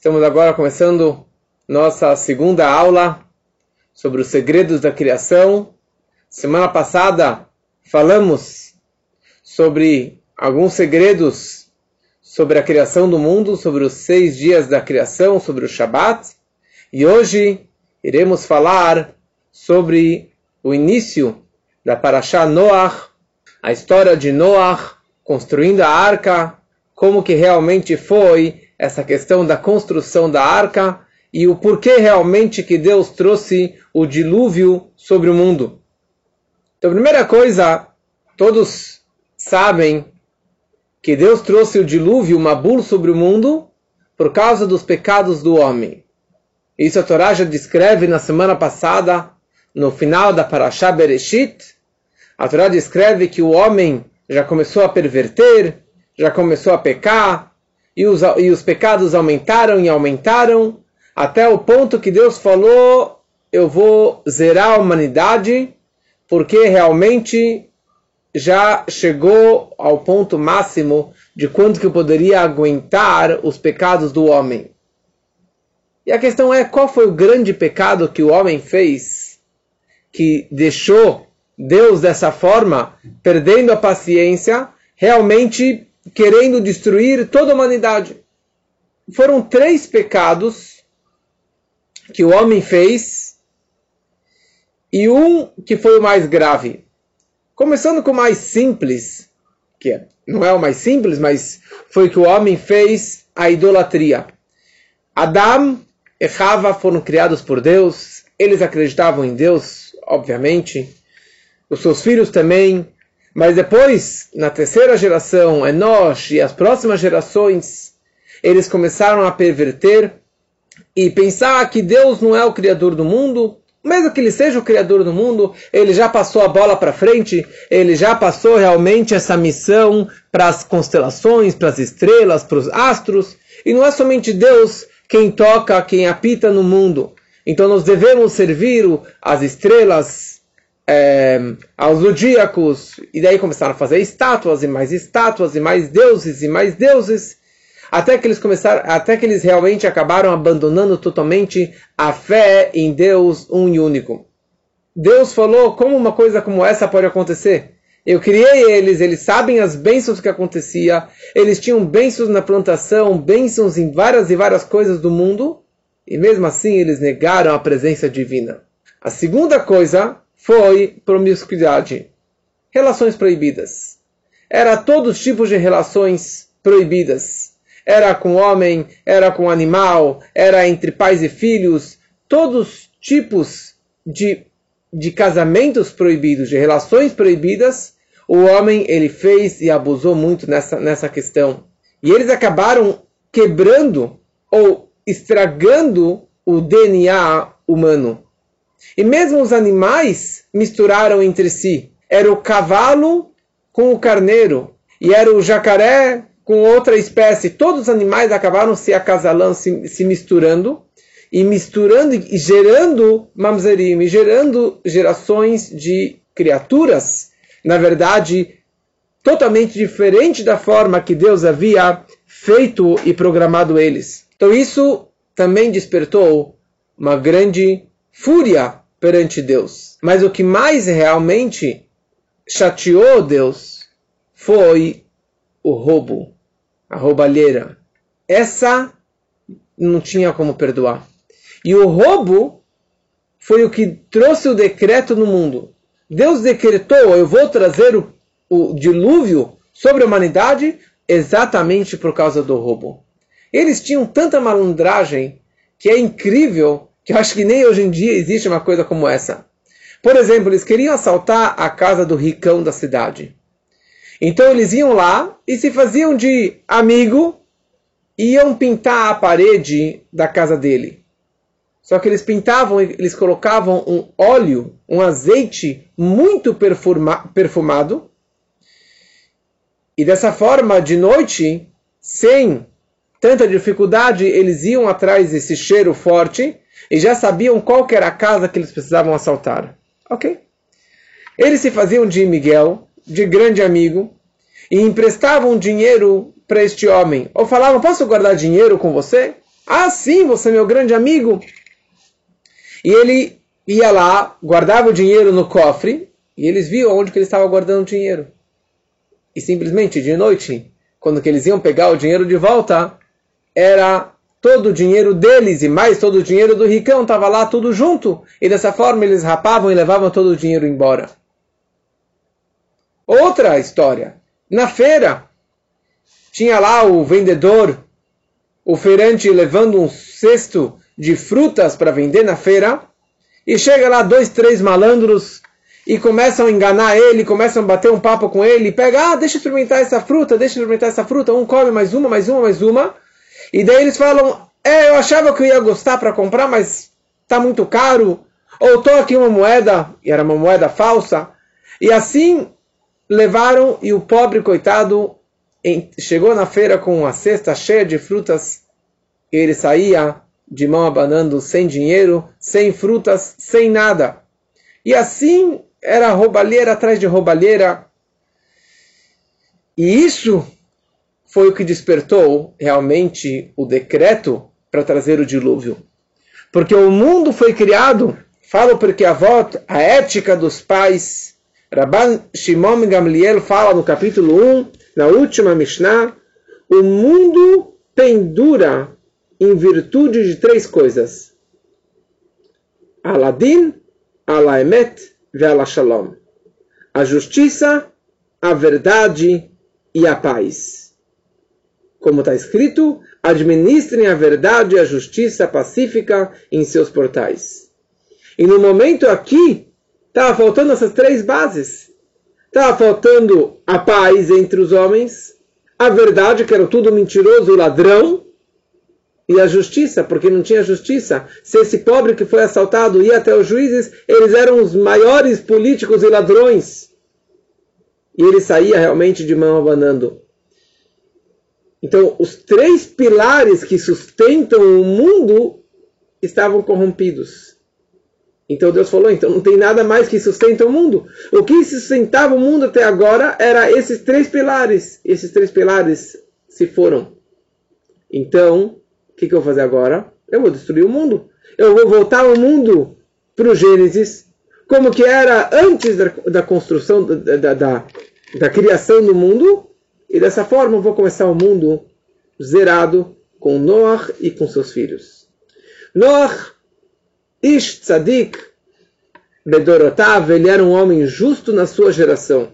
Estamos agora começando nossa segunda aula sobre os segredos da criação. Semana passada falamos sobre alguns segredos sobre a criação do mundo, sobre os seis dias da criação, sobre o Shabat. E hoje iremos falar sobre o início da Parashá Noach, a história de Noach construindo a arca, como que realmente foi essa questão da construção da arca e o porquê realmente que Deus trouxe o dilúvio sobre o mundo. Então, primeira coisa, todos sabem que Deus trouxe o dilúvio, o Mabul, sobre o mundo por causa dos pecados do homem. Isso a Torá já descreve na semana passada, no final da Parashá Bereshit. A Torá descreve que o homem já começou a perverter, já começou a pecar, e os, e os pecados aumentaram e aumentaram, até o ponto que Deus falou: Eu vou zerar a humanidade, porque realmente já chegou ao ponto máximo de quanto que eu poderia aguentar os pecados do homem. E a questão é qual foi o grande pecado que o homem fez que deixou Deus dessa forma, perdendo a paciência, realmente querendo destruir toda a humanidade. Foram três pecados que o homem fez e um que foi o mais grave. Começando com o mais simples, que é, não é o mais simples, mas foi que o homem fez a idolatria. Adão e Rava foram criados por Deus, eles acreditavam em Deus, obviamente. Os seus filhos também, mas depois, na terceira geração, Enosh e as próximas gerações, eles começaram a perverter e pensar que Deus não é o criador do mundo, mesmo que ele seja o criador do mundo, ele já passou a bola para frente, ele já passou realmente essa missão para as constelações, para as estrelas, para os astros, e não é somente Deus quem toca, quem apita no mundo. Então nós devemos servir as estrelas, é, zodíacos, e daí começaram a fazer estátuas e mais estátuas e mais deuses e mais deuses, até que eles começaram, até que eles realmente acabaram abandonando totalmente a fé em Deus um e único. Deus falou como uma coisa como essa pode acontecer. Eu criei eles, eles sabem as bênçãos que acontecia, eles tinham bênçãos na plantação, bênçãos em várias e várias coisas do mundo, e mesmo assim eles negaram a presença divina. A segunda coisa foi promiscuidade, relações proibidas. Era todos os tipos de relações proibidas. Era com homem, era com animal, era entre pais e filhos, todos tipos de, de casamentos proibidos, de relações proibidas, o homem ele fez e abusou muito nessa, nessa questão. E eles acabaram quebrando ou estragando o DNA humano. E mesmo os animais misturaram entre si. Era o cavalo com o carneiro, e era o jacaré com outra espécie. Todos os animais acabaram se acasalando, se, se misturando, e misturando e gerando mamzerim, e gerando gerações de criaturas, na verdade, totalmente diferente da forma que Deus havia feito e programado eles. Então isso também despertou uma grande fúria perante Deus. Mas o que mais realmente chateou Deus foi o roubo, a roubalheira. Essa não tinha como perdoar. E o roubo foi o que trouxe o decreto no mundo. Deus decretou: eu vou trazer o, o dilúvio sobre a humanidade exatamente por causa do roubo. Eles tinham tanta malandragem que é incrível que eu acho que nem hoje em dia existe uma coisa como essa. Por exemplo, eles queriam assaltar a casa do ricão da cidade. Então eles iam lá e se faziam de amigo e iam pintar a parede da casa dele. Só que eles pintavam, eles colocavam um óleo, um azeite muito perfuma, perfumado. E dessa forma, de noite, sem tanta dificuldade, eles iam atrás desse cheiro forte e já sabiam qual era a casa que eles precisavam assaltar. Ok? Eles se faziam de Miguel, de grande amigo, e emprestavam dinheiro para este homem. Ou falavam, posso guardar dinheiro com você? Ah, sim, você é meu grande amigo. E ele ia lá, guardava o dinheiro no cofre, e eles viam onde que ele estava guardando o dinheiro. E simplesmente, de noite, quando que eles iam pegar o dinheiro de volta, era todo o dinheiro deles e mais todo o dinheiro do ricão estava lá tudo junto. E dessa forma eles rapavam e levavam todo o dinheiro embora. Outra história. Na feira, tinha lá o vendedor, o feirante levando um cesto de frutas para vender na feira. E chega lá dois, três malandros e começam a enganar ele, começam a bater um papo com ele, pega, ah, deixa eu experimentar essa fruta, deixa eu experimentar essa fruta, um come mais uma, mais uma, mais uma. E daí eles falam: É, eu achava que eu ia gostar para comprar, mas tá muito caro. Ou tô aqui uma moeda, e era uma moeda falsa. E assim levaram, e o pobre coitado chegou na feira com uma cesta cheia de frutas. E ele saía de mão abanando, sem dinheiro, sem frutas, sem nada. E assim era roubalheira atrás de roubalheira. E isso foi o que despertou realmente o decreto para trazer o dilúvio. Porque o mundo foi criado, fala porque a voto, a ética dos pais. Rabban Shimon Gamliel fala no capítulo 1, na última Mishnah, o mundo pendura em virtude de três coisas. Aladin, Alaemet e Alashalom. A justiça, a verdade e a paz como está escrito, administrem a verdade e a justiça pacífica em seus portais. E no momento aqui, estava faltando essas três bases. Estava faltando a paz entre os homens, a verdade, que era tudo mentiroso ladrão, e a justiça, porque não tinha justiça. Se esse pobre que foi assaltado ia até os juízes, eles eram os maiores políticos e ladrões. E ele saía realmente de mão abanando. Então, os três pilares que sustentam o mundo estavam corrompidos. Então Deus falou: então não tem nada mais que sustenta o mundo. O que sustentava o mundo até agora era esses três pilares. Esses três pilares se foram. Então, o que, que eu vou fazer agora? Eu vou destruir o mundo. Eu vou voltar o mundo para o Gênesis, como que era antes da, da construção, da, da, da, da criação do mundo, e dessa forma eu vou começar o mundo zerado com Noach e com seus filhos. Noach, Ish Tzadik, Bedorotav, ele era um homem justo na sua geração.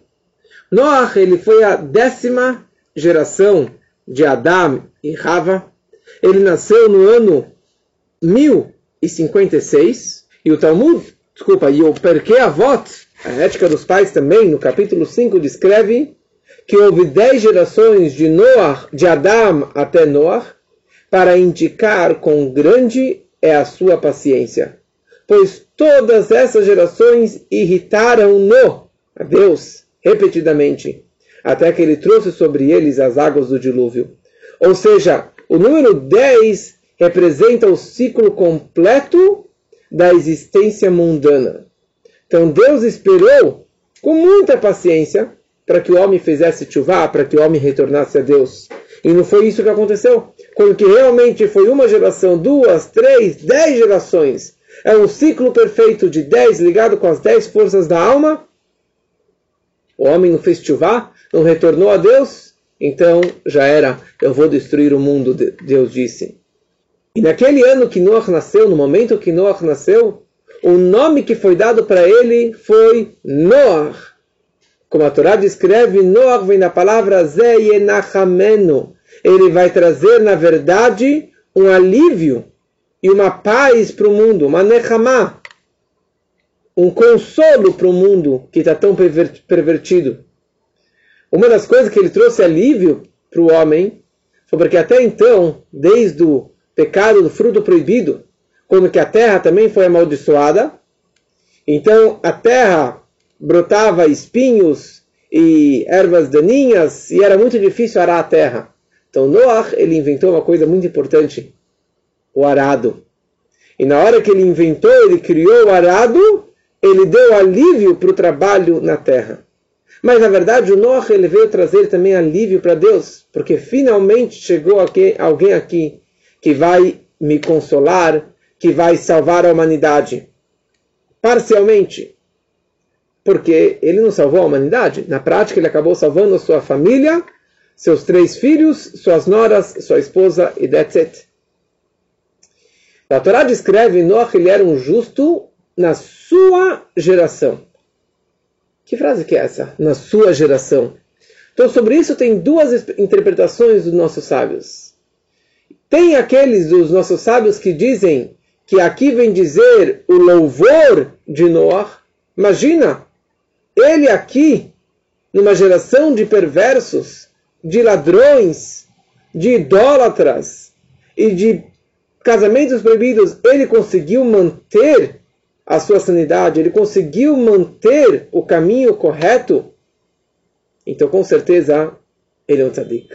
Noach, ele foi a décima geração de Adam e Rava. Ele nasceu no ano 1056. E o Talmud, desculpa, e o Perkei Avot, a ética dos pais também, no capítulo 5, descreve que houve dez gerações de Noah, de Adam até Noah, para indicar quão grande é a sua paciência. Pois todas essas gerações irritaram-no, a Deus, repetidamente, até que ele trouxe sobre eles as águas do dilúvio. Ou seja, o número 10 representa o ciclo completo da existência mundana. Então Deus esperou com muita paciência para que o homem fizesse chuvá, para que o homem retornasse a Deus. E não foi isso que aconteceu. Quando que realmente foi uma geração, duas, três, dez gerações, é um ciclo perfeito de dez ligado com as dez forças da alma, o homem não fez chuvá, não retornou a Deus, então já era, eu vou destruir o mundo, Deus disse. E naquele ano que Noah nasceu, no momento que Noah nasceu, o nome que foi dado para ele foi Noah como a Torá descreve, Noach vem da palavra Zeyenachamenu. Ele vai trazer, na verdade, um alívio e uma paz para o mundo, uma nechamá, um consolo para o mundo que está tão pervertido. Uma das coisas que ele trouxe alívio para o homem foi porque até então, desde o pecado do fruto proibido, quando que a terra também foi amaldiçoada, então a terra brotava espinhos e ervas daninhas e era muito difícil arar a terra. Então Noah ele inventou uma coisa muito importante, o arado. E na hora que ele inventou, ele criou o arado, ele deu alívio para o trabalho na terra. Mas na verdade o Noah ele veio trazer também alívio para Deus, porque finalmente chegou alguém aqui que vai me consolar, que vai salvar a humanidade. Parcialmente. Porque ele não salvou a humanidade. Na prática, ele acabou salvando sua família, seus três filhos, suas noras, sua esposa e it. A Torá descreve Noah, ele era um justo na sua geração. Que frase que é essa? Na sua geração. Então, sobre isso tem duas interpretações dos nossos sábios. Tem aqueles dos nossos sábios que dizem que aqui vem dizer o louvor de Noah. Imagina, ele aqui, numa geração de perversos, de ladrões, de idólatras e de casamentos proibidos, ele conseguiu manter a sua sanidade, ele conseguiu manter o caminho correto, então com certeza ele é um tzadik.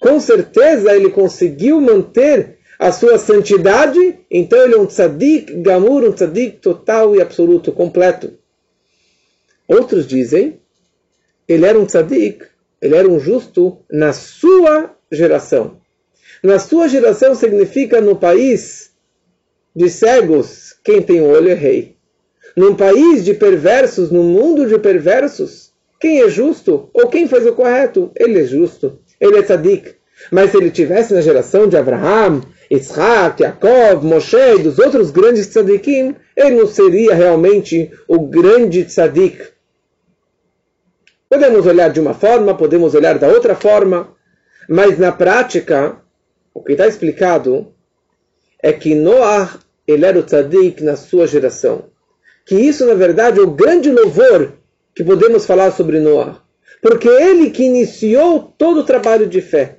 Com certeza ele conseguiu manter a sua santidade, então ele é um tzadik gamur, um tzadik total e absoluto, completo. Outros dizem, ele era um tzadik, ele era um justo na sua geração. Na sua geração significa no país de cegos, quem tem olho é rei. Num país de perversos, no mundo de perversos, quem é justo ou quem faz o correto, ele é justo, ele é tzadik. Mas se ele tivesse na geração de Abraham, Isaac, Jacob, Moshe e dos outros grandes tzadikim, ele não seria realmente o grande tzadik. Podemos olhar de uma forma, podemos olhar da outra forma, mas na prática, o que está explicado é que Noah ele era o tzadik na sua geração. Que isso, na verdade, é o grande louvor que podemos falar sobre Noah. Porque ele que iniciou todo o trabalho de fé.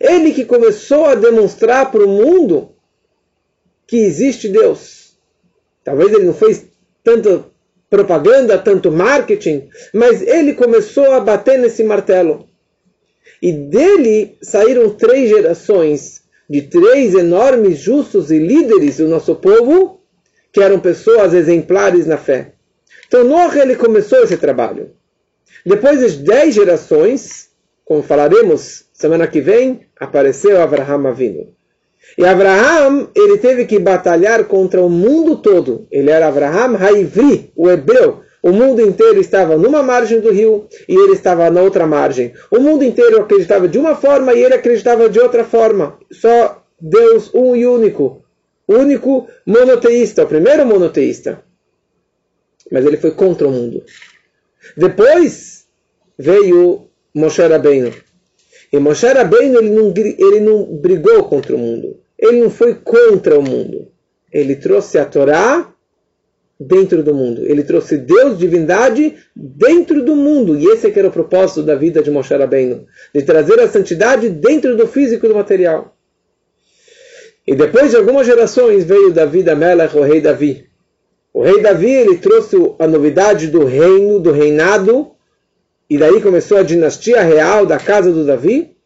Ele que começou a demonstrar para o mundo que existe Deus. Talvez ele não fez tanta propaganda, tanto marketing, mas ele começou a bater nesse martelo. E dele saíram três gerações de três enormes justos e líderes do nosso povo, que eram pessoas exemplares na fé. Então Noah ele começou esse trabalho. Depois de dez gerações, como falaremos semana que vem, apareceu Abraham Avinu. E Abraham, ele teve que batalhar contra o mundo todo. Ele era Abraham Haivri, o hebreu, o mundo inteiro estava numa margem do rio e ele estava na outra margem. O mundo inteiro acreditava de uma forma e ele acreditava de outra forma. Só Deus um e único. Único monoteísta, o primeiro monoteísta. Mas ele foi contra o mundo. Depois veio Moshe Rabbeinu. E Moshe Rabbeinu ele não, ele não brigou contra o mundo. Ele não foi contra o mundo. Ele trouxe a Torá dentro do mundo. Ele trouxe Deus, divindade, dentro do mundo. E esse é que era o propósito da vida de Moshe Rabbeinu. De trazer a santidade dentro do físico e do material. E depois de algumas gerações veio Davi da Melech, o rei Davi. O rei Davi ele trouxe a novidade do reino, do reinado. E daí começou a dinastia real da casa do Davi.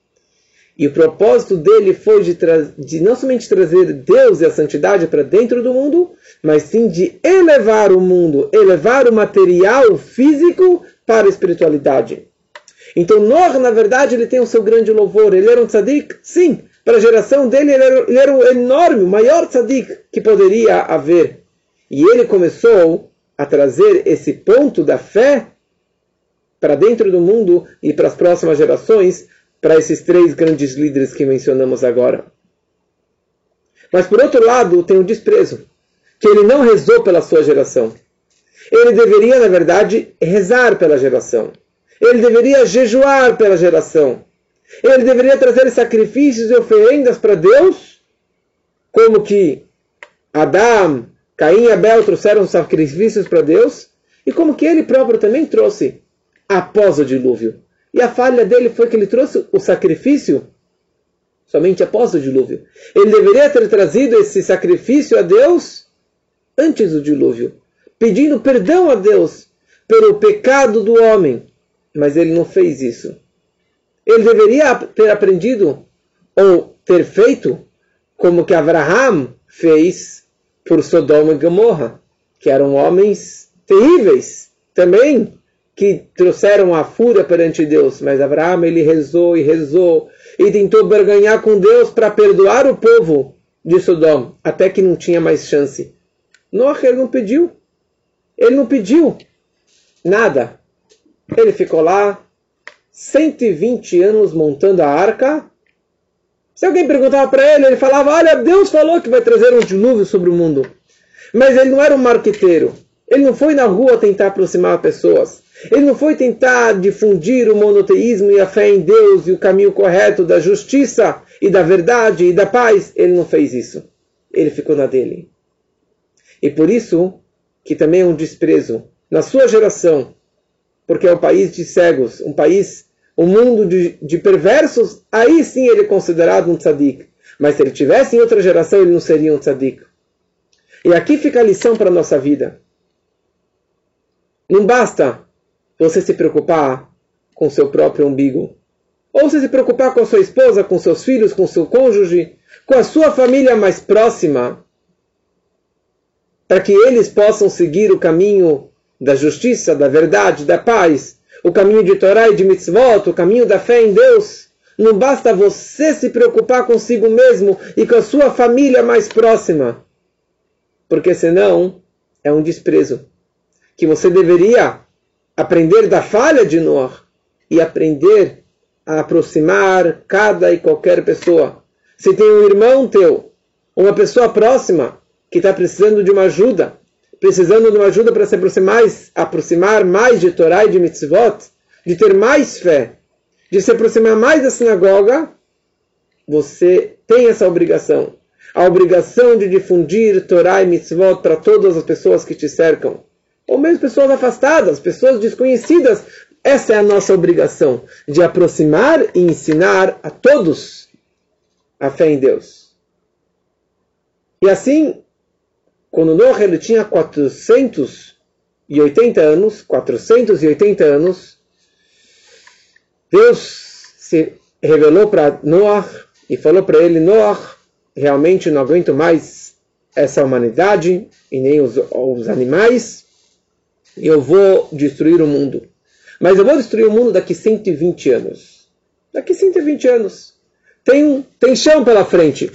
E o propósito dele foi de, de não somente trazer Deus e a santidade para dentro do mundo, mas sim de elevar o mundo, elevar o material físico para a espiritualidade. Então Noah, na verdade, ele tem o seu grande louvor. Ele era um tzadik? Sim. Para a geração dele, ele era, ele era o enorme, o maior tzadik que poderia haver. E ele começou a trazer esse ponto da fé para dentro do mundo e para as próximas gerações, para esses três grandes líderes que mencionamos agora. Mas por outro lado, tem o desprezo, que ele não rezou pela sua geração. Ele deveria, na verdade, rezar pela geração. Ele deveria jejuar pela geração. Ele deveria trazer sacrifícios e oferendas para Deus, como que Adão, Caim e Abel trouxeram sacrifícios para Deus, e como que ele próprio também trouxe após o dilúvio. E a falha dele foi que ele trouxe o sacrifício somente após o dilúvio. Ele deveria ter trazido esse sacrifício a Deus antes do dilúvio, pedindo perdão a Deus pelo pecado do homem. Mas ele não fez isso. Ele deveria ter aprendido ou ter feito como que Abraham fez por Sodoma e Gomorra, que eram homens terríveis também, que trouxeram a fúria perante Deus, mas Abraão ele rezou e rezou e tentou barganhar com Deus para perdoar o povo de Sodom, até que não tinha mais chance. Noah ele não pediu. Ele não pediu nada. Ele ficou lá 120 anos montando a arca. Se alguém perguntava para ele, ele falava: Olha, Deus falou que vai trazer um dilúvio sobre o mundo. Mas ele não era um marqueteiro. Ele não foi na rua tentar aproximar pessoas. Ele não foi tentar difundir o monoteísmo e a fé em Deus e o caminho correto da justiça e da verdade e da paz. Ele não fez isso. Ele ficou na dele. E por isso que também é um desprezo na sua geração, porque é um país de cegos, um país, um mundo de, de perversos, aí sim ele é considerado um tzadik. Mas se ele tivesse em outra geração, ele não seria um tzadik. E aqui fica a lição para a nossa vida. Não basta você se preocupar com seu próprio umbigo. Ou você se preocupar com sua esposa, com seus filhos, com seu cônjuge, com a sua família mais próxima, para que eles possam seguir o caminho da justiça, da verdade, da paz, o caminho de Torá e de mitzvot, o caminho da fé em Deus. Não basta você se preocupar consigo mesmo e com a sua família mais próxima, porque senão é um desprezo que você deveria aprender da falha de Noah e aprender a aproximar cada e qualquer pessoa. Se tem um irmão teu, uma pessoa próxima que está precisando de uma ajuda, precisando de uma ajuda para se aproximar, aproximar mais de Torá e de mitzvot, de ter mais fé, de se aproximar mais da sinagoga, você tem essa obrigação. A obrigação de difundir Torá e mitzvot para todas as pessoas que te cercam ou mesmo pessoas afastadas, pessoas desconhecidas. Essa é a nossa obrigação, de aproximar e ensinar a todos a fé em Deus. E assim, quando Noah ele tinha 480 anos, 480 anos, Deus se revelou para Noah e falou para ele: Noah, realmente não aguento mais essa humanidade e nem os, os animais eu vou destruir o mundo. Mas eu vou destruir o mundo daqui 120 anos. Daqui 120 anos. Tem, tem chão pela frente.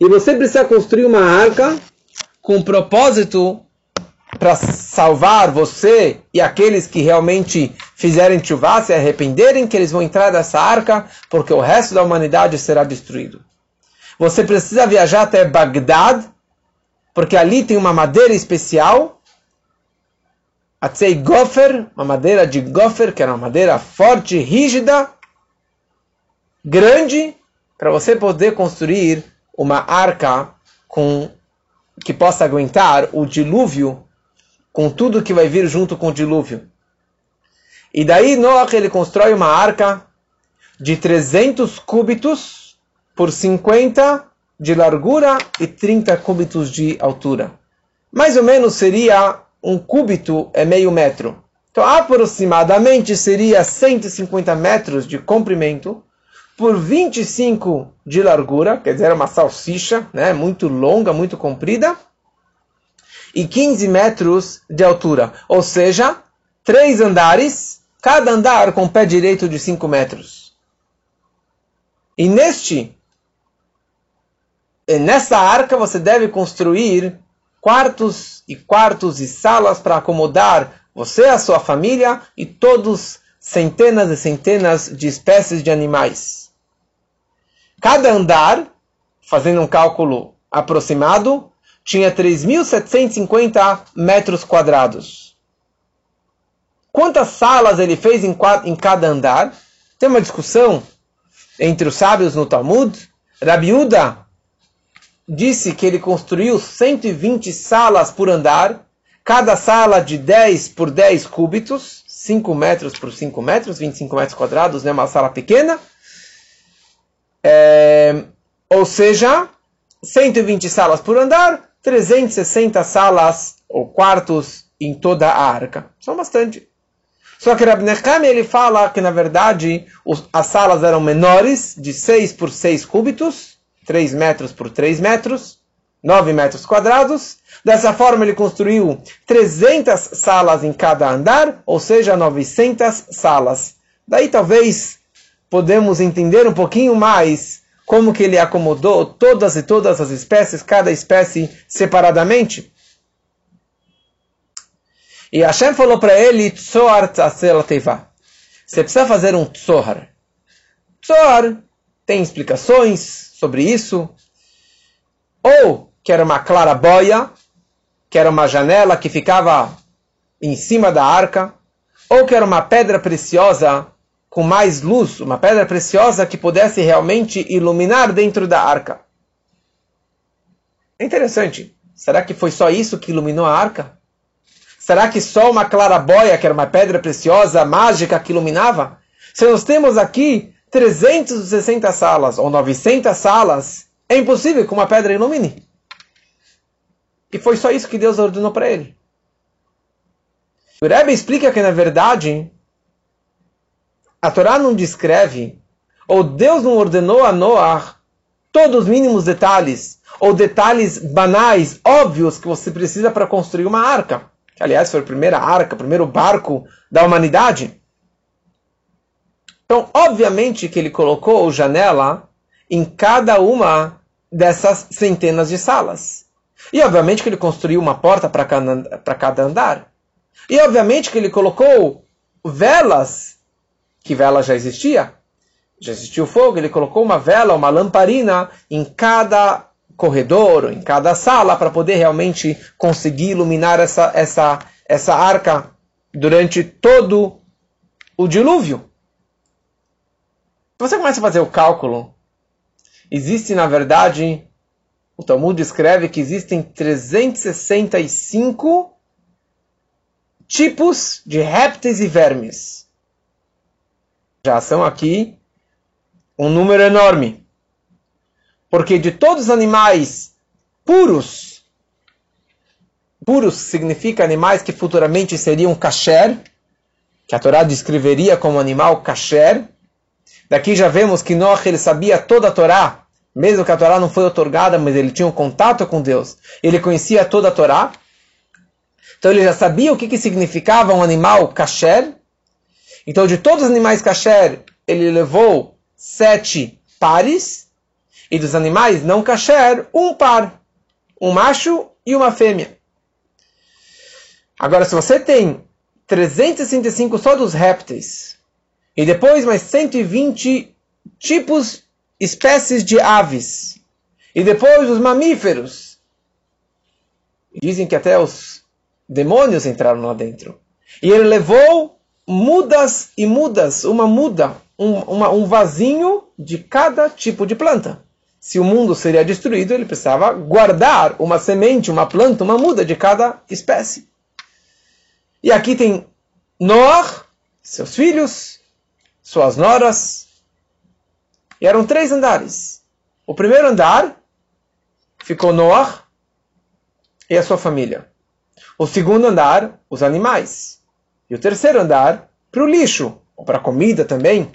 E você precisa construir uma arca com um propósito para salvar você e aqueles que realmente fizerem chuva, se arrependerem, que eles vão entrar nessa arca, porque o resto da humanidade será destruído. Você precisa viajar até Bagdad, porque ali tem uma madeira especial Atzei Gofer, uma madeira de Gofer, que era uma madeira forte, rígida, grande, para você poder construir uma arca com que possa aguentar o dilúvio, com tudo que vai vir junto com o dilúvio. E daí Noah ele constrói uma arca de 300 cúbitos por 50 de largura e 30 cúbitos de altura. Mais ou menos seria um cúbito é meio metro. Então, aproximadamente seria 150 metros de comprimento por 25 de largura, quer dizer, uma salsicha, né, muito longa, muito comprida, e 15 metros de altura, ou seja, três andares, cada andar com pé direito de 5 metros. E neste, nessa arca você deve construir quartos e quartos e salas para acomodar você, a sua família e todos centenas e centenas de espécies de animais. Cada andar, fazendo um cálculo aproximado, tinha 3.750 metros quadrados. Quantas salas ele fez em, cada andar? Tem uma discussão entre os sábios no Talmud. Rabiuda disse que ele construiu 120 salas por andar, cada sala de 10 por 10 cúbitos, 5 metros por 5 metros, 25 metros quadrados, né, uma sala pequena. É, ou seja, 120 salas por andar, 360 salas ou quartos em toda a arca. São bastante. Só que Rabbi Nechami, ele fala que, na verdade, os, as salas eram menores, de 6 por 6 cúbitos, 3 metros por 3 metros, 9 metros quadrados. Dessa forma, ele construiu 300 salas em cada andar, ou seja, 900 salas. Daí talvez podemos entender um pouquinho mais como que ele acomodou todas e todas as espécies, cada espécie separadamente. E Hashem falou para ele, Tzohar Tzatzela Teiva. Você precisa fazer um Tzohar. Tzohar tem explicações sobre isso. Ou que era uma clarabóia, que era uma janela que ficava em cima da arca. Ou que era uma pedra preciosa com mais luz, uma pedra preciosa que pudesse realmente iluminar dentro da arca. É interessante. Será que foi só isso que iluminou a arca? Será que só uma clarabóia, que era uma pedra preciosa, mágica, que iluminava? Se nós temos aqui 360 salas ou 900 salas, é impossível que uma pedra ilumine. E foi só isso que Deus ordenou para ele. O Rebbe explica que, na verdade, a Torá não descreve, ou Deus não ordenou a Noah todos os mínimos detalhes, ou detalhes banais, óbvios, que você precisa para construir uma arca. Que, aliás, foi a primeira arca, o primeiro barco da humanidade. Então, obviamente que ele colocou janela em cada uma dessas centenas de salas. E obviamente que ele construiu uma porta para cada andar. E obviamente que ele colocou velas que vela já existia. Já existia o fogo, ele colocou uma vela, uma lamparina em cada corredor, em cada sala, para poder realmente conseguir iluminar essa, essa, essa arca durante todo o dilúvio. Se você começa a fazer o cálculo, existe na verdade, o Talmud escreve que existem 365 tipos de répteis e vermes já são aqui um número enorme. Porque de todos os animais puros, puros significa animais que futuramente seriam kasher, que a Torá descreveria como animal kasher. Daqui já vemos que Noach ele sabia toda a Torá, mesmo que a Torá não foi otorgada, mas ele tinha um contato com Deus. Ele conhecia toda a Torá. Então ele já sabia o que, que significava um animal kasher. Então, de todos os animais kasher, ele levou sete pares, e dos animais não kasher, um par, um macho e uma fêmea. Agora, se você tem 365 só dos répteis, e depois mais 120 tipos, espécies de aves, e depois os mamíferos, dizem que até os demônios entraram lá dentro. E ele levou mudas e mudas, uma muda, um, uma, um vasinho de cada tipo de planta. Se o mundo seria destruído, ele precisava guardar uma semente, uma planta, uma muda de cada espécie. E aqui tem Noah, seus filhos, suas noras. E eram três andares. O primeiro andar ficou Noah e a sua família. O segundo andar, os animais. E o terceiro andar para o lixo, ou para a comida também.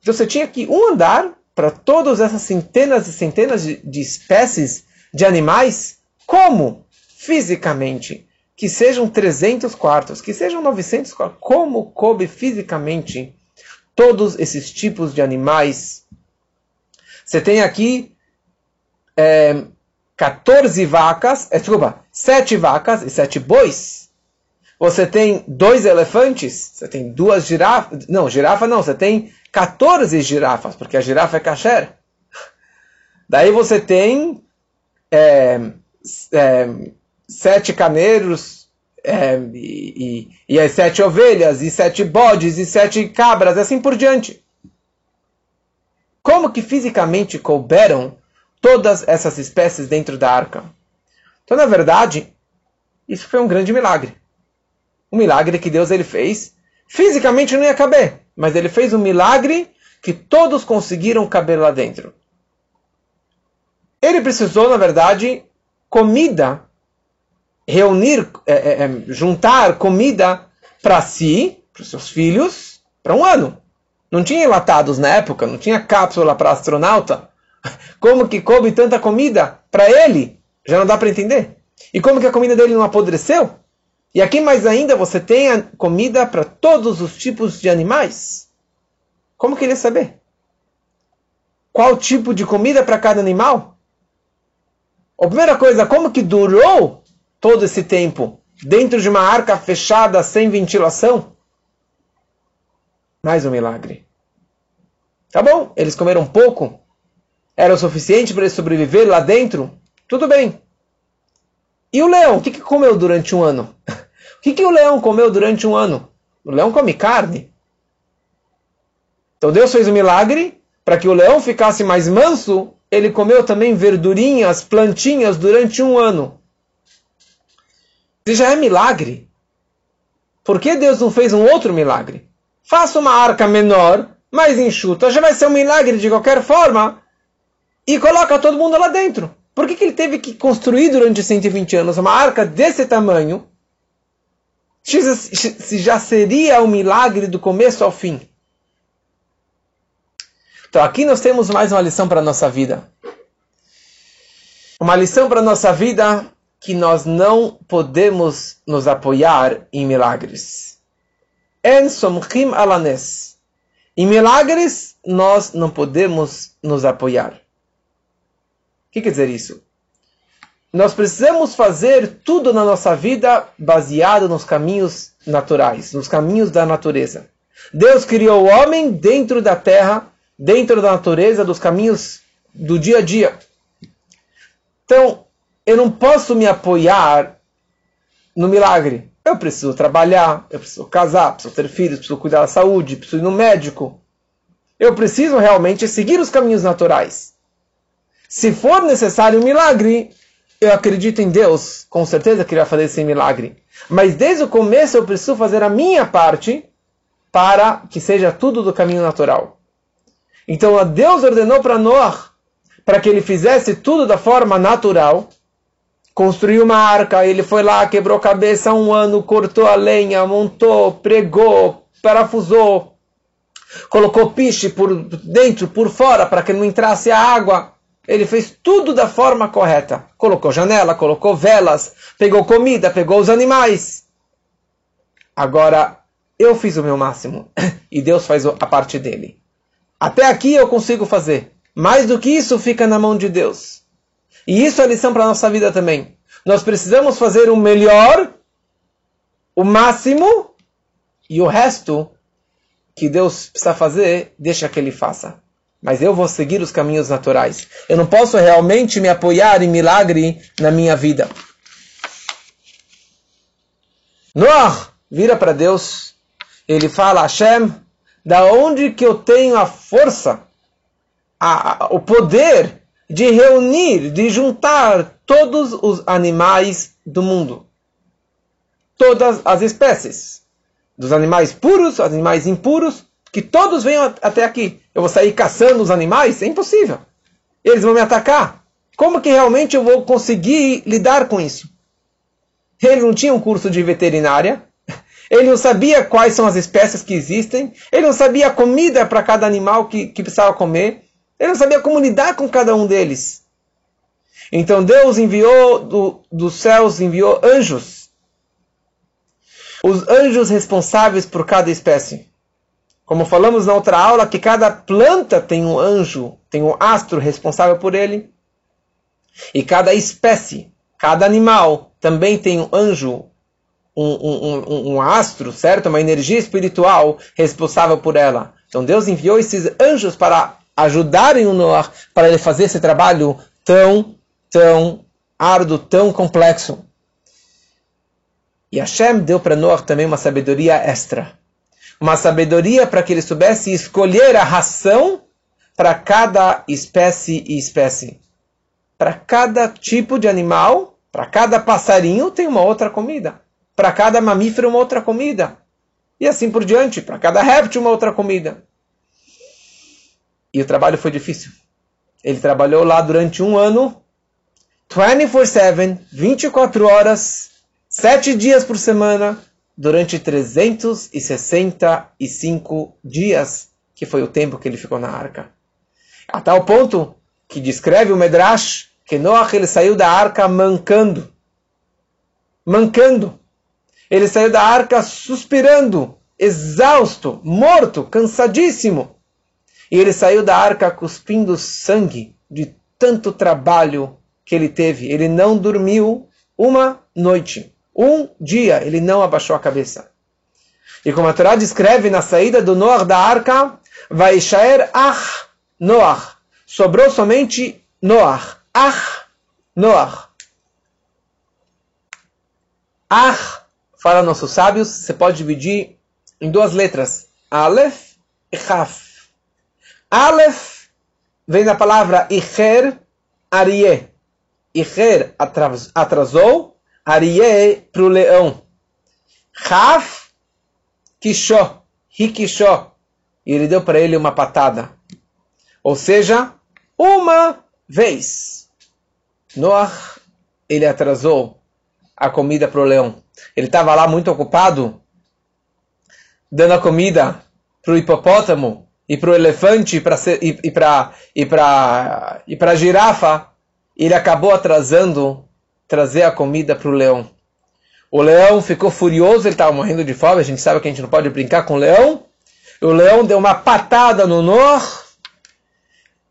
Então você tinha aqui um andar para todas essas centenas e centenas de, de espécies de animais. Como? Fisicamente. Que sejam 300 quartos, que sejam 900 quartos. Como coube fisicamente todos esses tipos de animais? Você tem aqui é, 14 vacas, é, desculpa, 7 vacas e 7 bois você tem dois elefantes, você tem duas girafas. Não, girafa não, você tem 14 girafas, porque a girafa é kasher. Daí você tem é, é, sete carneiros, é, e, e, e as sete ovelhas, e sete bodes, e sete cabras, assim por diante. Como que fisicamente couberam todas essas espécies dentro da arca? Então, na verdade, isso foi um grande milagre um milagre que Deus ele fez. Fisicamente não ia caber, mas ele fez um milagre que todos conseguiram caber lá dentro. Ele precisou, na verdade, comida, reunir, é, é, é juntar comida para si, para seus filhos, para um ano. Não tinha enlatados na época, não tinha cápsula para astronauta. Como que coube tanta comida para ele? Já não dá para entender. E como que a comida dele não apodreceu? E aqui mais ainda você tem comida para todos os tipos de animais. Como que ele ia saber? qual tipo de comida para cada animal? A primeira coisa, como que durou todo esse tempo dentro de uma arca fechada sem ventilação? Mais um milagre. Tá bom, eles comeram pouco, era o suficiente para eles sobreviver lá dentro? Tudo bem. E o leão, o que, que comeu durante um ano? O que, que o leão comeu durante um ano? O leão come carne. Então Deus fez um milagre para que o leão ficasse mais manso. Ele comeu também verdurinhas, plantinhas durante um ano. Se já é milagre, por que Deus não fez um outro milagre? Faça uma arca menor, mais enxuta, já vai ser um milagre de qualquer forma, e coloca todo mundo lá dentro. Por que, que ele teve que construir durante 120 anos uma arca desse tamanho, se já seria um milagre do começo ao fim? Então aqui nós temos mais uma lição para a nossa vida. Uma lição para a nossa vida que nós não podemos nos apoiar em milagres. En somchim alanes. Em milagres nós não podemos nos apoiar. O que quer dizer isso? Nós precisamos fazer tudo na nossa vida baseado nos caminhos naturais, nos caminhos da natureza. Deus criou o homem dentro da terra, dentro da natureza, dos caminhos do dia a dia. Então, eu não posso me apoiar no milagre. Eu preciso trabalhar, eu preciso casar, preciso ter filhos, preciso cuidar da saúde, preciso ir no médico. Eu preciso realmente seguir os caminhos naturais. Se for necessário um milagre, eu acredito em Deus, com certeza que ele vai fazer esse milagre. Mas desde o começo eu preciso fazer a minha parte para que seja tudo do caminho natural. Então Deus ordenou para Noah para que ele fizesse tudo da forma natural. Construiu uma arca, ele foi lá, quebrou cabeça um ano, cortou a lenha, montou, pregou, parafusou, colocou piche por dentro, por fora, para que não entrasse a água. Ele fez tudo da forma correta. Colocou janela, colocou velas, pegou comida, pegou os animais. Agora, eu fiz o meu máximo e Deus faz a parte dele. Até aqui eu consigo fazer. Mais do que isso fica na mão de Deus. E isso é lição para a nossa vida também. Nós precisamos fazer o melhor, o máximo, e o resto que Deus precisa fazer, deixa que Ele faça mas eu vou seguir os caminhos naturais. Eu não posso realmente me apoiar em milagre na minha vida. Noah vira para Deus, ele fala, Hashem, da onde que eu tenho a força, a, a, o poder de reunir, de juntar todos os animais do mundo. Todas as espécies. Dos animais puros, animais impuros, que todos venham até aqui. Eu vou sair caçando os animais? É impossível. Eles vão me atacar. Como que realmente eu vou conseguir lidar com isso? Ele não tinha um curso de veterinária. Ele não sabia quais são as espécies que existem. Ele não sabia a comida para cada animal que, que precisava comer. Ele não sabia como lidar com cada um deles. Então Deus enviou do, dos céus, enviou anjos. Os anjos responsáveis por cada espécie. Como falamos na outra aula, que cada planta tem um anjo, tem um astro responsável por ele. E cada espécie, cada animal também tem um anjo, um, um, um, um astro, certo? Uma energia espiritual responsável por ela. Então Deus enviou esses anjos para ajudarem o Noah para ele fazer esse trabalho tão, tão árduo, tão complexo. E Hashem deu para Noah também uma sabedoria extra uma sabedoria para que ele soubesse escolher a ração para cada espécie e espécie. Para cada tipo de animal, para cada passarinho tem uma outra comida. Para cada mamífero uma outra comida. E assim por diante, para cada réptil uma outra comida. E o trabalho foi difícil. Ele trabalhou lá durante um ano, 24-7, 24 horas, 7 dias por semana, durante 365 dias, que foi o tempo que ele ficou na arca. A tal ponto que descreve o Medrash que Noach ele saiu da arca mancando. Mancando. Ele saiu da arca suspirando, exausto, morto, cansadíssimo. E ele saiu da arca cuspindo sangue de tanto trabalho que ele teve. Ele não dormiu uma noite. Um dia ele não abaixou a cabeça. E como a Torá descreve na saída do Noah da arca, vai Shaer Ach Noah. Sobrou somente Noah. Ach Noah. Ach, fala nossos sábios, você pode dividir em duas letras. Aleph e Chaf. Aleph vem da palavra Icher, Arié. Icher atrasou, Arié para o leão. Chaf, Kishó, Rikishó. E ele deu para ele uma patada. Ou seja, uma vez. Noah, ele atrasou a comida para o leão. Ele estava lá muito ocupado, dando a comida para o hipopótamo e para o elefante e para e para e para a girafa. Ele acabou atrasando trazer a comida para o leão. O leão ficou furioso, ele estava morrendo de fome. A gente sabe que a gente não pode brincar com o leão. O leão deu uma patada no Noah,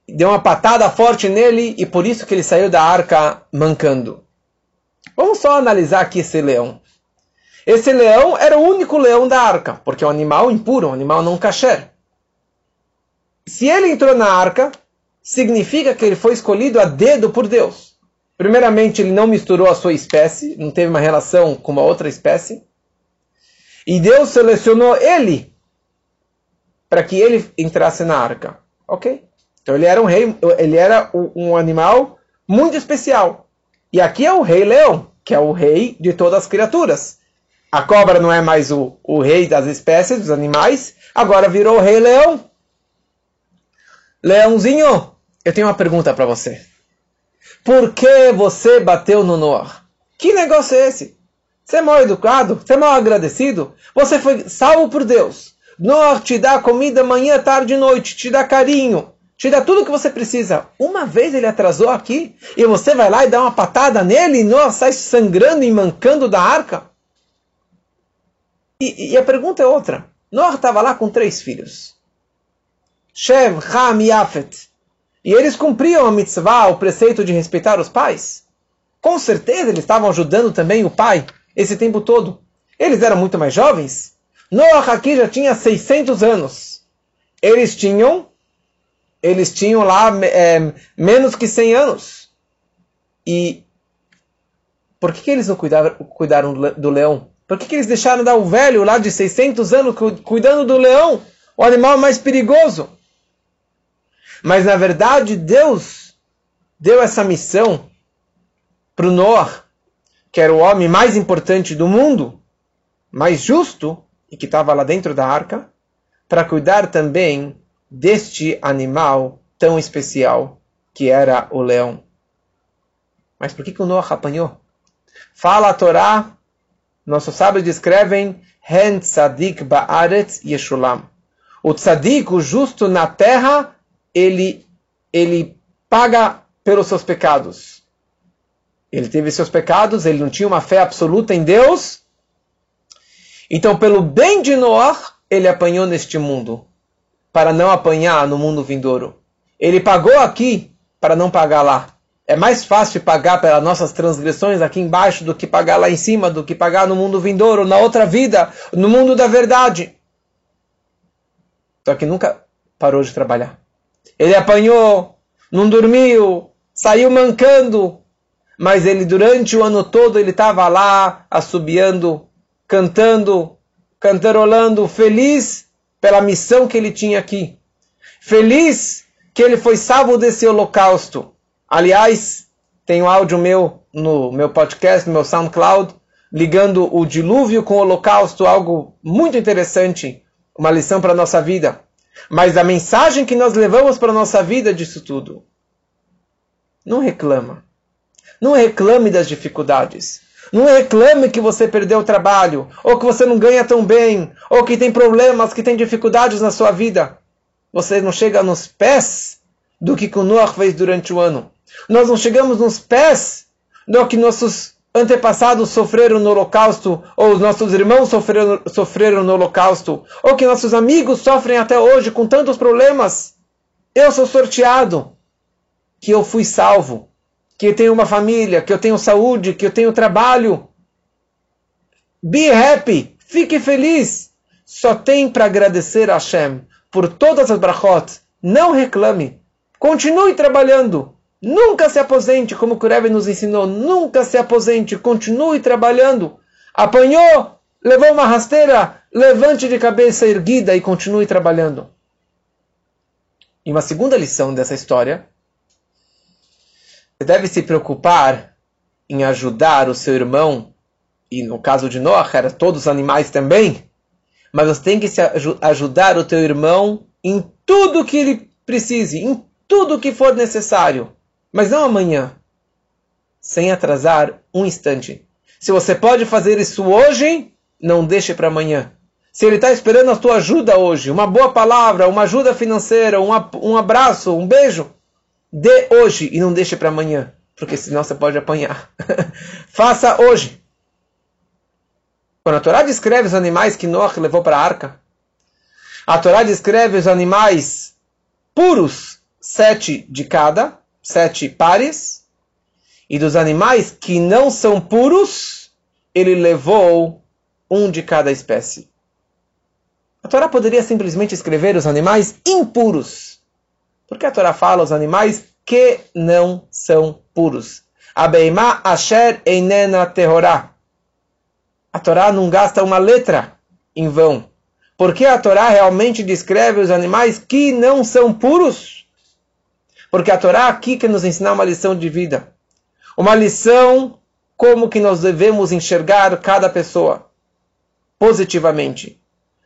deu uma patada forte nele e por isso que ele saiu da arca mancando. Vamos só analisar aqui esse leão. Esse leão era o único leão da arca, porque é um animal impuro, um animal não kasher. Se ele entrou na arca, significa que ele foi escolhido a dedo por Deus. Primeiramente, ele não misturou a sua espécie, não teve uma relação com uma outra espécie. E Deus selecionou ele para que ele entrasse na arca. Ok? Então ele era um rei, ele era um animal muito especial. E aqui é o rei leão que é o rei de todas as criaturas. A cobra não é mais o, o rei das espécies, dos animais, agora virou o rei leão. Leãozinho, eu tenho uma pergunta para você. Por que você bateu no Noah? Que negócio é esse? Você é mal educado? Você é mal agradecido? Você foi salvo por Deus. Noah te dá comida manhã, tarde e noite, te dá carinho, te dá tudo o que você precisa. Uma vez ele atrasou aqui e você vai lá e dá uma patada nele e Noah sai sangrando e mancando da arca. E, e a pergunta é outra. Noah estava lá com três filhos. Shem, Ham Afet. E eles cumpriam a mitzvah, o preceito de respeitar os pais. Com certeza eles estavam ajudando também o pai esse tempo todo. Eles eram muito mais jovens. Noah aqui já tinha 600 anos. Eles tinham eles tinham lá é, menos que 100 anos. E por que, que eles não cuidaram, cuidaram do leão? Por que, que eles deixaram dar o velho lá de 600 anos cuidando do leão, o animal mais perigoso? Mas na verdade Deus deu essa missão para o Noah, que era o homem mais importante do mundo, mais justo e que estava lá dentro da arca, para cuidar também deste animal tão especial que era o leão. Mas por que, que o Noah apanhou? Fala a Torá, nossos sábios descrevem Hen tzadik ba'aretz yeshulam. O tzadik, o justo na terra, ele, ele paga pelos seus pecados. Ele teve seus pecados, ele não tinha uma fé absoluta em Deus. Então, pelo bem de Noah, ele apanhou neste mundo para não apanhar no mundo vindouro. Ele pagou aqui para não pagar lá. É mais fácil pagar pelas nossas transgressões aqui embaixo do que pagar lá em cima, do que pagar no mundo vindouro, na outra vida, no mundo da verdade. Só que nunca parou de trabalhar. Ele apanhou, não dormiu, saiu mancando, mas ele durante o ano todo ele estava lá assobiando, cantando, cantarolando, feliz pela missão que ele tinha aqui. Feliz que ele foi salvo desse holocausto. Aliás, tem um áudio meu no meu podcast, no meu SoundCloud, ligando o dilúvio com o holocausto, algo muito interessante, uma lição para a nossa vida. Mas a mensagem que nós levamos para a nossa vida disso tudo. Não reclama. Não reclame das dificuldades. Não reclame que você perdeu o trabalho, ou que você não ganha tão bem, ou que tem problemas, que tem dificuldades na sua vida. Você não chega nos pés do que o Noah fez durante o ano. Nós não chegamos nos pés do que nossos antepassados sofreram no holocausto, ou os nossos irmãos sofreram, sofreram no holocausto, ou que nossos amigos sofrem até hoje com tantos problemas. Eu sou sorteado que eu fui salvo, que eu tenho uma família, que eu tenho saúde, que eu tenho trabalho. Be happy, fique feliz. Só tem para agradecer a Hashem por todas as brachot. Não reclame. Continue trabalhando. Nunca se aposente, como o nos ensinou. Nunca se aposente. Continue trabalhando. Apanhou, levou uma rasteira, levante de cabeça erguida e continue trabalhando. E uma segunda lição dessa história você deve se preocupar em ajudar o seu irmão, e no caso de Noah, era todos os animais também, mas você tem que se ajudar o teu irmão em tudo que ele precise, em tudo que for necessário, mas não amanhã, sem atrasar um instante. Se você pode fazer isso hoje, não deixe para amanhã. Se ele está esperando a tua ajuda hoje, uma boa palavra, uma ajuda financeira, um, um abraço, um beijo, Dê hoje e não deixe para amanhã, porque senão você pode apanhar. Faça hoje. Quando a Torá descreve os animais que Noah levou para a arca, a Torá descreve os animais puros, sete de cada, sete pares, e dos animais que não são puros, ele levou um de cada espécie. A Torá poderia simplesmente escrever os animais impuros. Porque a Torá fala os animais que não são puros. Abeima asher einena terorá. A Torá não gasta uma letra em vão. Porque a Torá realmente descreve os animais que não são puros. Porque a Torá aqui que nos ensina uma lição de vida. Uma lição como que nós devemos enxergar cada pessoa positivamente.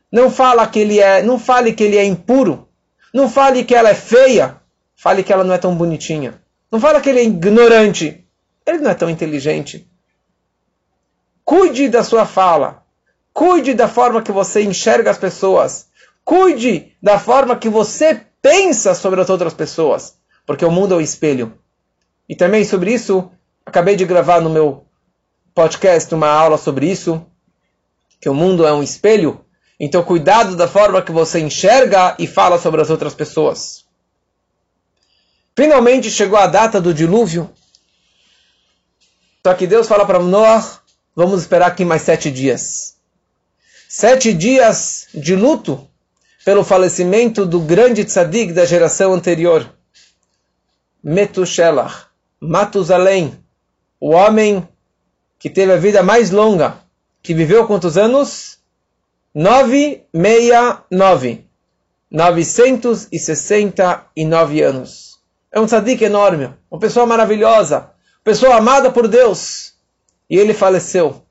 Não fala que ele é, não fale que ele é impuro, não fale que ela é feia. Fale que ela não é tão bonitinha. Não fale que ele é ignorante. Ele não é tão inteligente. Cuide da sua fala. Cuide da forma que você enxerga as pessoas. Cuide da forma que você pensa sobre as outras pessoas. Porque o mundo é o espelho. E também sobre isso, acabei de gravar no meu podcast uma aula sobre isso. Que o mundo é um espelho. Então, cuidado da forma que você enxerga e fala sobre as outras pessoas. Finalmente chegou a data do dilúvio. Só que Deus fala para Noah: vamos esperar aqui mais sete dias. Sete dias de luto pelo falecimento do grande tzadik da geração anterior, Metushelach, Matusalém, o homem que teve a vida mais longa, que viveu quantos anos? 969. 969 anos. É um tzadik enorme, uma pessoa maravilhosa, pessoa amada por Deus. E ele faleceu.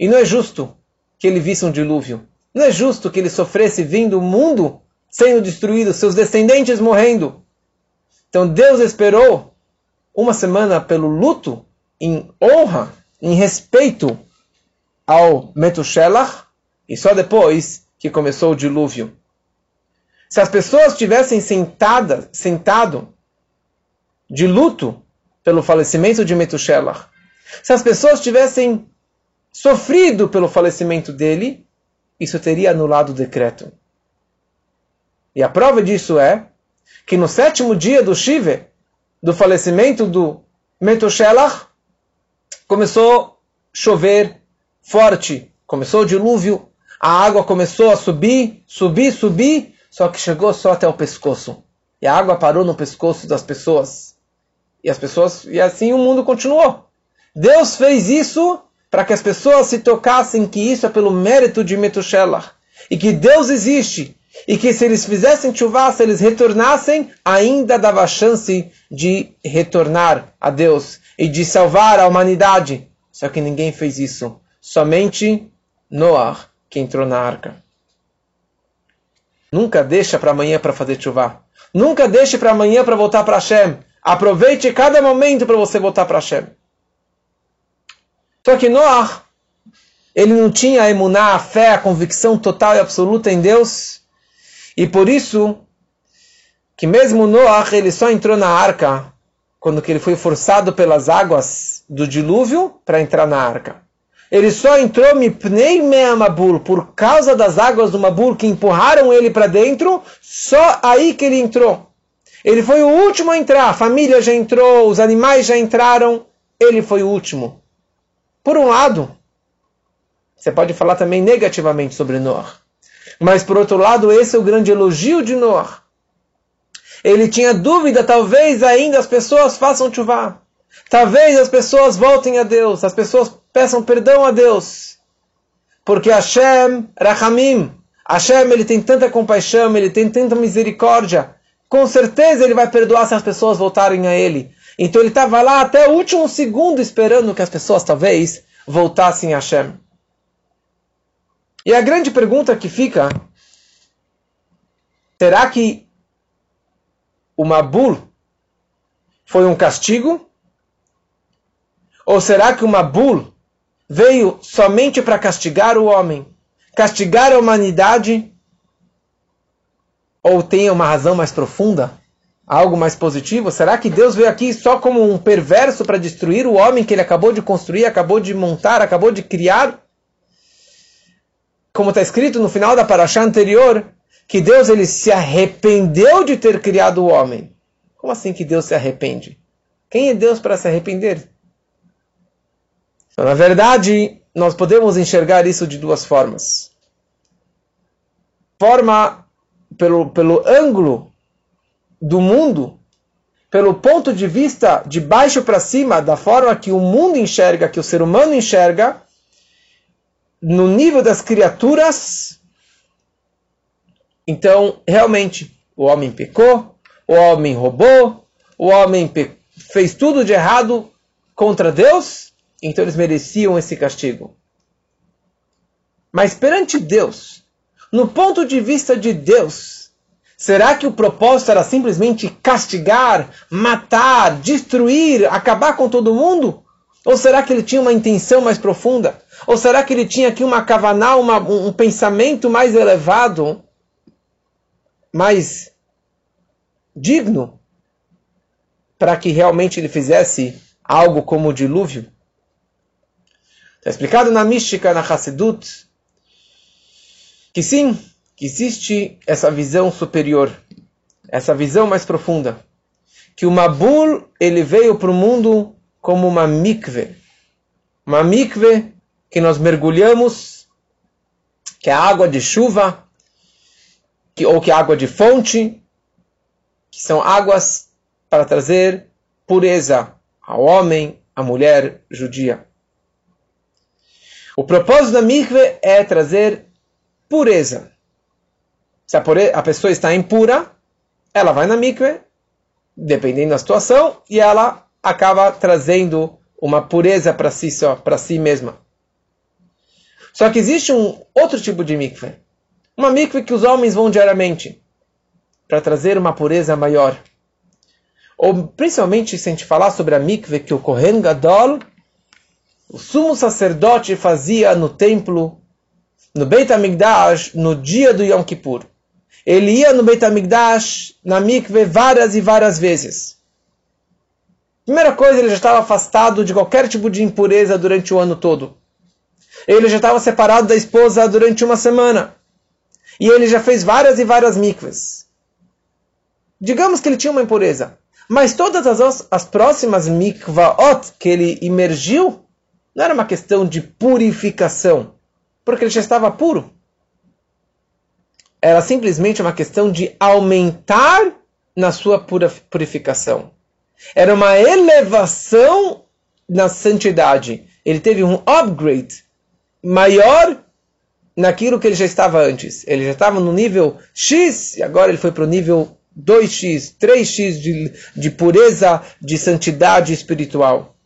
E não é justo que ele visse um dilúvio. Não é justo que ele sofresse vindo o mundo sendo destruído, seus descendentes morrendo. Então Deus esperou uma semana pelo luto, em honra, em respeito ao Metushelach, e só depois que começou o dilúvio. Se as pessoas tivessem sentada, sentado de luto pelo falecimento de Metushelach, se as pessoas tivessem sofrido pelo falecimento dele, isso teria anulado o decreto. E a prova disso é que no sétimo dia do Shive, do falecimento do Metushelach, começou a chover forte, começou o dilúvio a água começou a subir, subir, subir, só que chegou só até o pescoço. E a água parou no pescoço das pessoas. E as pessoas e assim o mundo continuou. Deus fez isso para que as pessoas se tocassem que isso é pelo mérito de Metushelach. E que Deus existe. E que se eles fizessem chuva, se eles retornassem, ainda dava chance de retornar a Deus e de salvar a humanidade. Só que ninguém fez isso. Somente Noah que entrou na arca. Nunca deixa para amanhã para fazer chuva. Nunca deixe para amanhã para voltar para Hashem. Aproveite cada momento para você voltar para Hashem. Só que Noah, ele não tinha a emuná, a fé, a convicção total e absoluta em Deus. E por isso, que mesmo Noah, ele só entrou na arca quando que ele foi forçado pelas águas do dilúvio para entrar na arca. Ele só entrou mipnei me'amabur, por causa das águas do Mabur que empurraram ele para dentro, só aí que ele entrou. Ele foi o último a entrar. A família já entrou, os animais já entraram. Ele foi o último. Por um lado, você pode falar também negativamente sobre Noah. Mas por outro lado, esse é o grande elogio de Noah. Ele tinha dúvida, talvez ainda as pessoas façam chuva. Talvez as pessoas voltem a Deus, as pessoas peçam perdão a Deus. Porque Hashem, Rahamim, Hashem ele tem tanta compaixão, ele tem tanta misericórdia. Com certeza ele vai perdoar se as pessoas voltarem a ele. Então ele estava lá até o último segundo esperando que as pessoas talvez voltassem a Hashem. E a grande pergunta que fica: será que o Mabul foi um castigo? Ou será que o Mabul veio somente para castigar o homem, castigar a humanidade? Ou tem uma razão mais profunda? Algo mais positivo? Será que Deus veio aqui só como um perverso para destruir o homem que ele acabou de construir, acabou de montar, acabou de criar? Como está escrito no final da paraxá anterior, que Deus ele se arrependeu de ter criado o homem. Como assim que Deus se arrepende? Quem é Deus para se arrepender? Então, na verdade, nós podemos enxergar isso de duas formas. Forma pelo, pelo ângulo do mundo, pelo ponto de vista de baixo para cima, da forma que o mundo enxerga, que o ser humano enxerga, no nível das criaturas, então realmente o homem pecou, o homem roubou, o homem fez tudo de errado contra Deus, então eles mereciam esse castigo. Mas perante Deus, no ponto de vista de Deus, será que o propósito era simplesmente castigar, matar, destruir, acabar com todo mundo? Ou será que ele tinha uma intenção mais profunda? Ou será que ele tinha aqui uma kavaná, uma, um pensamento mais elevado, mais digno, para que realmente ele fizesse algo como o dilúvio? Está explicado na mística, na Hassedut, que sim, que existe essa visão superior, essa visão mais profunda, que o Mabul ele veio para o mundo como uma mikve, uma mikve que nós mergulhamos, que é água de chuva, que, ou que é água de fonte, que são águas para trazer pureza ao homem, à mulher judia. O propósito da mikve é trazer pureza. Se a, a pessoa está impura, ela vai na mikve, dependendo da situação, e ela acaba trazendo uma pureza para si só, para si mesma. Só que existe um outro tipo de mikve. Uma mikve que os homens vão diariamente para trazer uma pureza maior. Ou principalmente se a gente falar sobre a mikve que o Kohen Gadol, o sumo sacerdote fazia no templo, no Beit HaMikdash, no dia do Yom Kippur. Ele ia no Beit HaMikdash, na mikve, várias e várias vezes. Primeira coisa, ele já estava afastado de qualquer tipo de impureza durante o ano todo ele já estava separado da esposa durante uma semana. E ele já fez várias e várias mikvas. Digamos que ele tinha uma impureza. Mas todas as, as próximas mikvaot que ele imergiu, não era uma questão de purificação, porque ele já estava puro. Era simplesmente uma questão de aumentar na sua purificação. Era uma elevação na santidade. Ele teve um upgrade maior naquilo que ele já estava antes. Ele já estava no nível X e agora ele foi para o nível 2x, 3x de, de pureza, de santidade espiritual.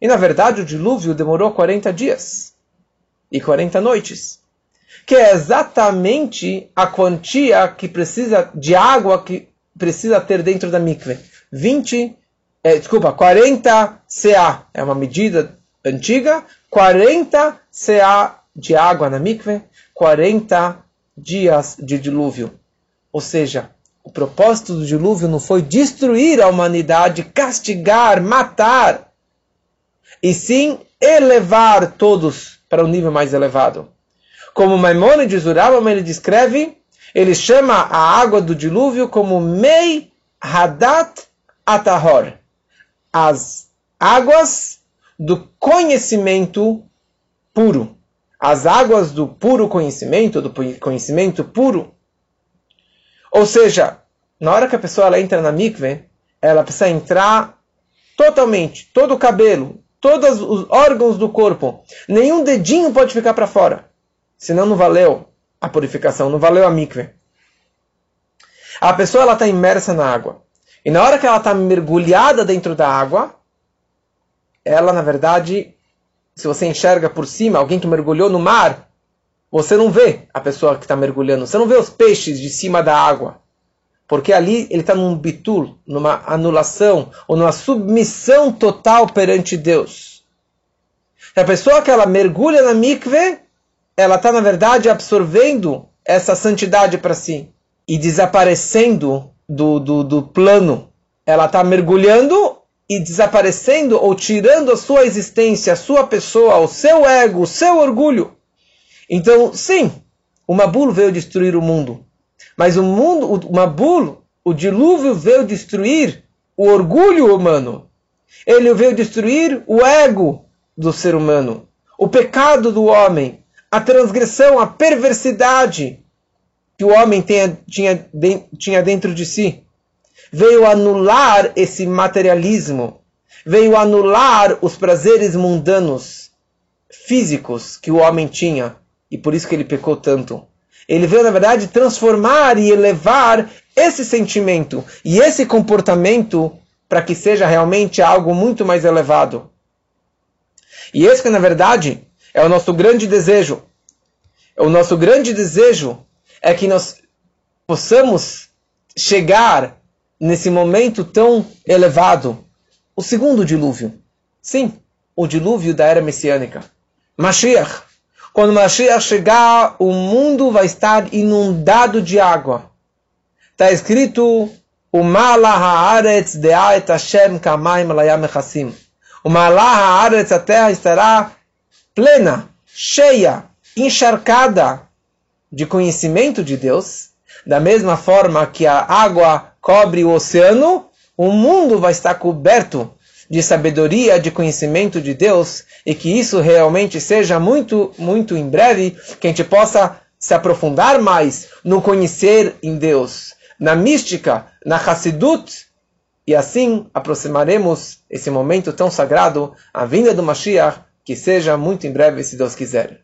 E na verdade o dilúvio demorou 40 dias e 40 noites, que é exatamente a quantia que precisa de água que precisa ter dentro da mikve. 20, é, desculpa, 40 CA é uma medida antiga, 40 CA de água na mikve, 40 dias de dilúvio. Ou seja, o propósito do dilúvio não foi destruir a humanidade, castigar, matar, e sim elevar todos para um nível mais elevado. Como Maimonides, o ele descreve, ele chama a água do dilúvio como Mei Hadat Atahor. As águas do conhecimento puro. As águas do puro conhecimento, do conhecimento puro. Ou seja, na hora que a pessoa ela entra na mikve, ela precisa entrar totalmente, todo o cabelo, todos os órgãos do corpo. Nenhum dedinho pode ficar para fora. Senão não valeu a purificação, não valeu a mikve. A pessoa está imersa na água. E na hora que ela está mergulhada dentro da água, ela na verdade, se você enxerga por cima alguém que mergulhou no mar, você não vê a pessoa que está mergulhando, você não vê os peixes de cima da água. Porque ali ele está num bitul, numa anulação, ou numa submissão total perante Deus. A pessoa que ela mergulha na mikve, ela está, na verdade, absorvendo essa santidade para si e desaparecendo do, do, do plano. Ela está mergulhando e desaparecendo ou tirando a sua existência, a sua pessoa, o seu ego, o seu orgulho. Então, sim, o Mabul veio destruir o mundo. Mas o mundo, o Mabul, o dilúvio veio destruir o orgulho humano. Ele veio destruir o ego do ser humano, o pecado do homem, a transgressão, a perversidade que o homem tenha, tinha, tinha dentro de si. Veio anular esse materialismo, veio anular os prazeres mundanos, físicos que o homem tinha, e por isso que ele pecou tanto. Ele veio, na verdade, transformar e elevar esse sentimento e esse comportamento para que seja realmente algo muito mais elevado. E esse que, na verdade, é o nosso grande desejo. O nosso grande desejo é que nós possamos chegar nesse momento tão elevado. O segundo dilúvio. Sim, o dilúvio da era messiânica. Mashiach. Quando Mashiach chegar, o mundo vai estar inundado de água. Está escrito: O Malah haaretz de'aet Hashem kamaim layam. O Malah haaretz, a terra estará plena, cheia, encharcada de conhecimento de Deus. Da mesma forma que a água cobre o oceano, o mundo vai estar coberto de sabedoria, de conhecimento de Deus, e que isso realmente seja muito, muito em breve, que a gente possa se aprofundar mais no conhecer em Deus, na mística, na Hassidut, e assim aproximaremos esse momento tão sagrado, a vinda do Mashiach, que seja muito em breve, se Deus quiser.